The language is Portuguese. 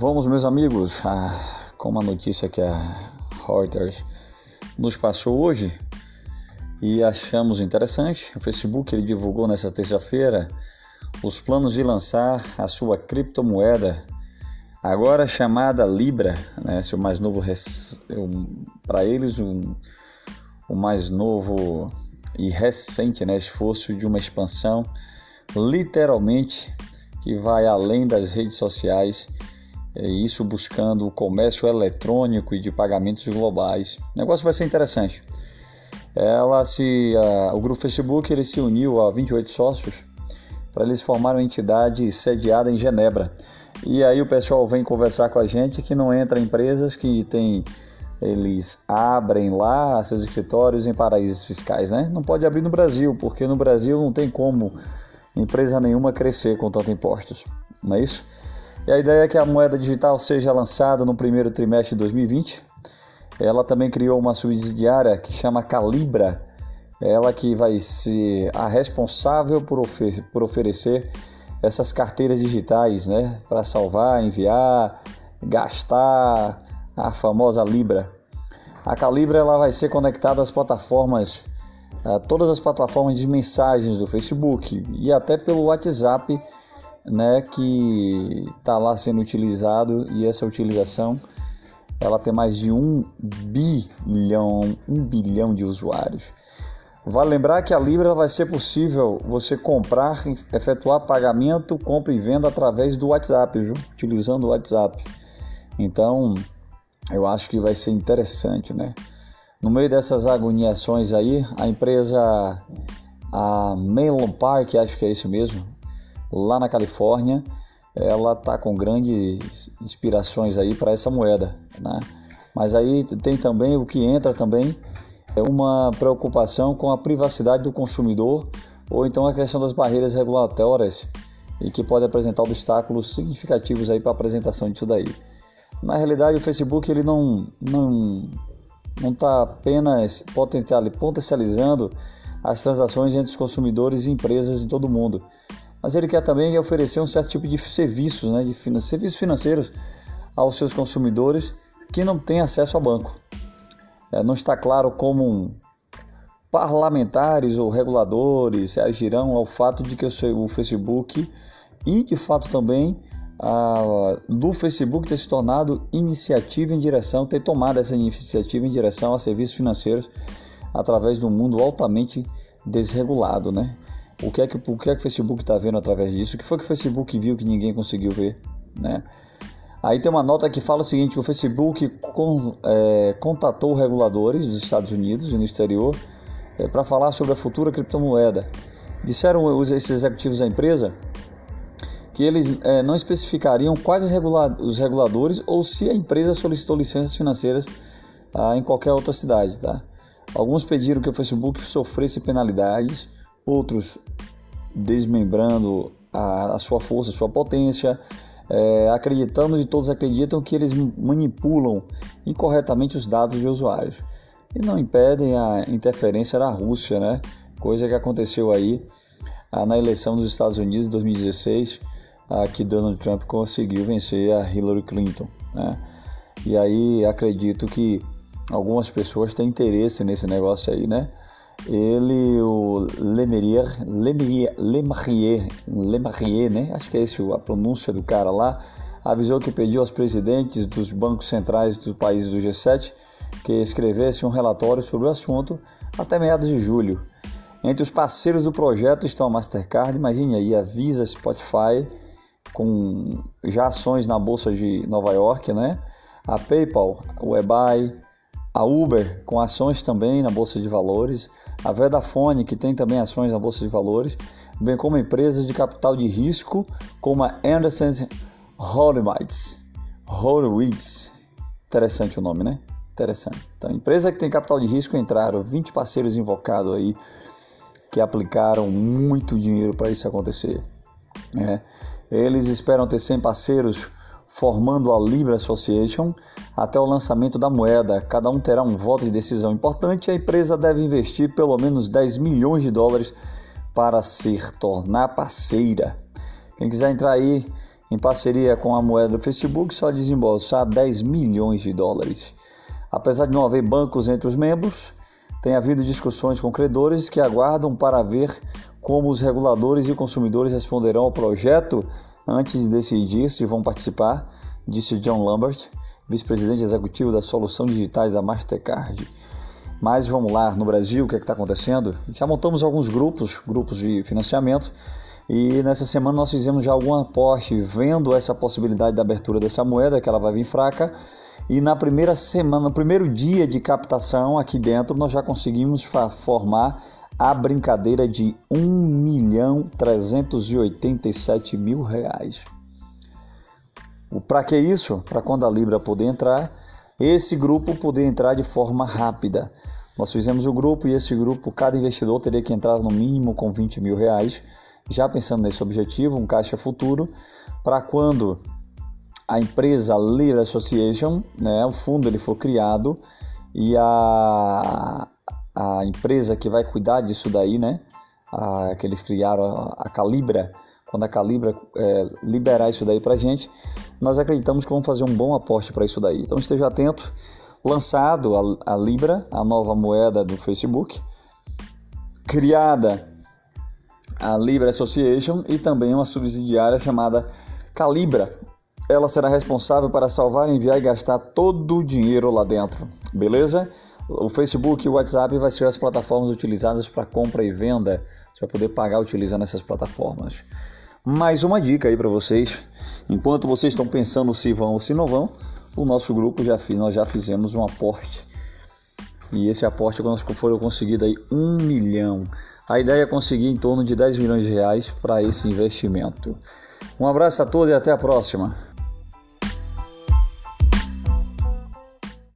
Vamos, meus amigos, ah, com uma notícia que a Reuters nos passou hoje e achamos interessante. O Facebook ele divulgou nessa terça-feira os planos de lançar a sua criptomoeda, agora chamada Libra, né? Seu mais novo para eles um, o mais novo e recente né, esforço de uma expansão literalmente que vai além das redes sociais, é isso buscando o comércio eletrônico e de pagamentos globais. O negócio vai ser interessante. Ela se, a, o grupo Facebook ele se uniu a 28 sócios para eles formarem uma entidade sediada em Genebra. E aí o pessoal vem conversar com a gente que não entra empresas que têm eles abrem lá seus escritórios em paraísos fiscais, né? Não pode abrir no Brasil, porque no Brasil não tem como empresa nenhuma crescer com tanto impostos, não é isso? E a ideia é que a moeda digital seja lançada no primeiro trimestre de 2020. Ela também criou uma subsidiária que chama Calibra, ela que vai ser a responsável por, ofer por oferecer essas carteiras digitais, né, para salvar, enviar, gastar, a famosa Libra. A Calibra ela vai ser conectada às plataformas, a todas as plataformas de mensagens do Facebook e até pelo WhatsApp, né, que está lá sendo utilizado e essa utilização ela tem mais de um bilhão, um bilhão de usuários. Vale lembrar que a Libra vai ser possível você comprar, efetuar pagamento, compra e venda através do WhatsApp, viu? utilizando o WhatsApp. Então, eu acho que vai ser interessante, né? No meio dessas agoniações aí, a empresa a Menlo Park, acho que é isso mesmo, lá na Califórnia, ela tá com grandes inspirações aí para essa moeda, né? Mas aí tem também o que entra também é uma preocupação com a privacidade do consumidor ou então a questão das barreiras regulatórias e que pode apresentar obstáculos significativos aí para a apresentação disso daí. Na realidade, o Facebook ele não não não está apenas potencializando as transações entre os consumidores e empresas em todo o mundo, mas ele quer também oferecer um certo tipo de serviços, né, de serviços financeiros aos seus consumidores que não têm acesso a banco. É, não está claro como parlamentares ou reguladores reagirão ao fato de que o Facebook e de fato também a, do Facebook ter se tornado iniciativa em direção, ter tomado essa iniciativa em direção a serviços financeiros através de um mundo altamente desregulado, né? O que é que o que é que o Facebook está vendo através disso? O que foi que o Facebook viu que ninguém conseguiu ver, né? Aí tem uma nota que fala o seguinte: o Facebook con, é, contatou reguladores dos Estados Unidos e no exterior é, para falar sobre a futura criptomoeda. Disseram os, esses executivos da empresa que eles é, não especificariam quais regula os reguladores ou se a empresa solicitou licenças financeiras ah, em qualquer outra cidade. Tá? Alguns pediram que o Facebook sofresse penalidades, outros desmembrando a, a sua força, a sua potência, é, acreditando e todos acreditam que eles manipulam incorretamente os dados de usuários e não impedem a interferência da Rússia, né? Coisa que aconteceu aí ah, na eleição dos Estados Unidos de 2016 que Donald Trump conseguiu vencer a Hillary Clinton. Né? E aí acredito que algumas pessoas têm interesse nesse negócio aí, né? Ele, o Lemerier, Lemerier, Lemarier, Lemarier, né? Acho que é esse a pronúncia do cara lá, avisou que pediu aos presidentes dos bancos centrais dos países do G7 que escrevessem um relatório sobre o assunto até meados de julho. Entre os parceiros do projeto estão a Mastercard, imagine aí, a Visa, Spotify, com já ações na bolsa de Nova York, né? A PayPal, o eBay, a Uber com ações também na bolsa de valores, a Vodafone que tem também ações na bolsa de valores, bem como empresas de capital de risco como a Anderson Horowitz. Horowitz. Interessante o nome, né? Interessante. Então, empresa que tem capital de risco entraram 20 parceiros invocados aí que aplicaram muito dinheiro para isso acontecer. Né? Eles esperam ter 100 parceiros formando a Libra Association até o lançamento da moeda. Cada um terá um voto de decisão importante. A empresa deve investir pelo menos 10 milhões de dólares para se tornar parceira. Quem quiser entrar aí em parceria com a moeda do Facebook, só desembolsar 10 milhões de dólares. Apesar de não haver bancos entre os membros, tem havido discussões com credores que aguardam para ver como os reguladores e consumidores responderão ao projeto antes de decidir se vão participar, disse John Lambert, vice-presidente executivo das soluções digitais da Mastercard. Mas vamos lá, no Brasil, o que é está acontecendo? Já montamos alguns grupos, grupos de financiamento, e nessa semana nós fizemos já algum aporte, vendo essa possibilidade da abertura dessa moeda, que ela vai vir fraca. E na primeira semana, no primeiro dia de captação aqui dentro, nós já conseguimos formar a brincadeira de 1 milhão 387 mil reais. Para que isso? Para quando a Libra poder entrar, esse grupo poder entrar de forma rápida. Nós fizemos o grupo e esse grupo, cada investidor teria que entrar no mínimo com 20 mil reais já pensando nesse objetivo, um caixa futuro, para quando a empresa Lear Association, né, o fundo ele for criado e a, a empresa que vai cuidar disso daí, né, a, que eles criaram, a, a Calibra, quando a Calibra é, liberar isso daí para gente, nós acreditamos que vamos fazer um bom aporte para isso daí. Então esteja atento. Lançado a, a Libra, a nova moeda do Facebook, criada a Libra Association e também uma subsidiária chamada Calibra. Ela será responsável para salvar, enviar e gastar todo o dinheiro lá dentro, beleza? O Facebook e o WhatsApp vai ser as plataformas utilizadas para compra e venda. Você vai poder pagar utilizando essas plataformas. Mais uma dica aí para vocês. Enquanto vocês estão pensando se vão ou se não vão, o nosso grupo já nós já fizemos um aporte. E esse aporte quando for conseguido aí um milhão. A ideia é conseguir em torno de 10 milhões de reais para esse investimento. Um abraço a todos e até a próxima.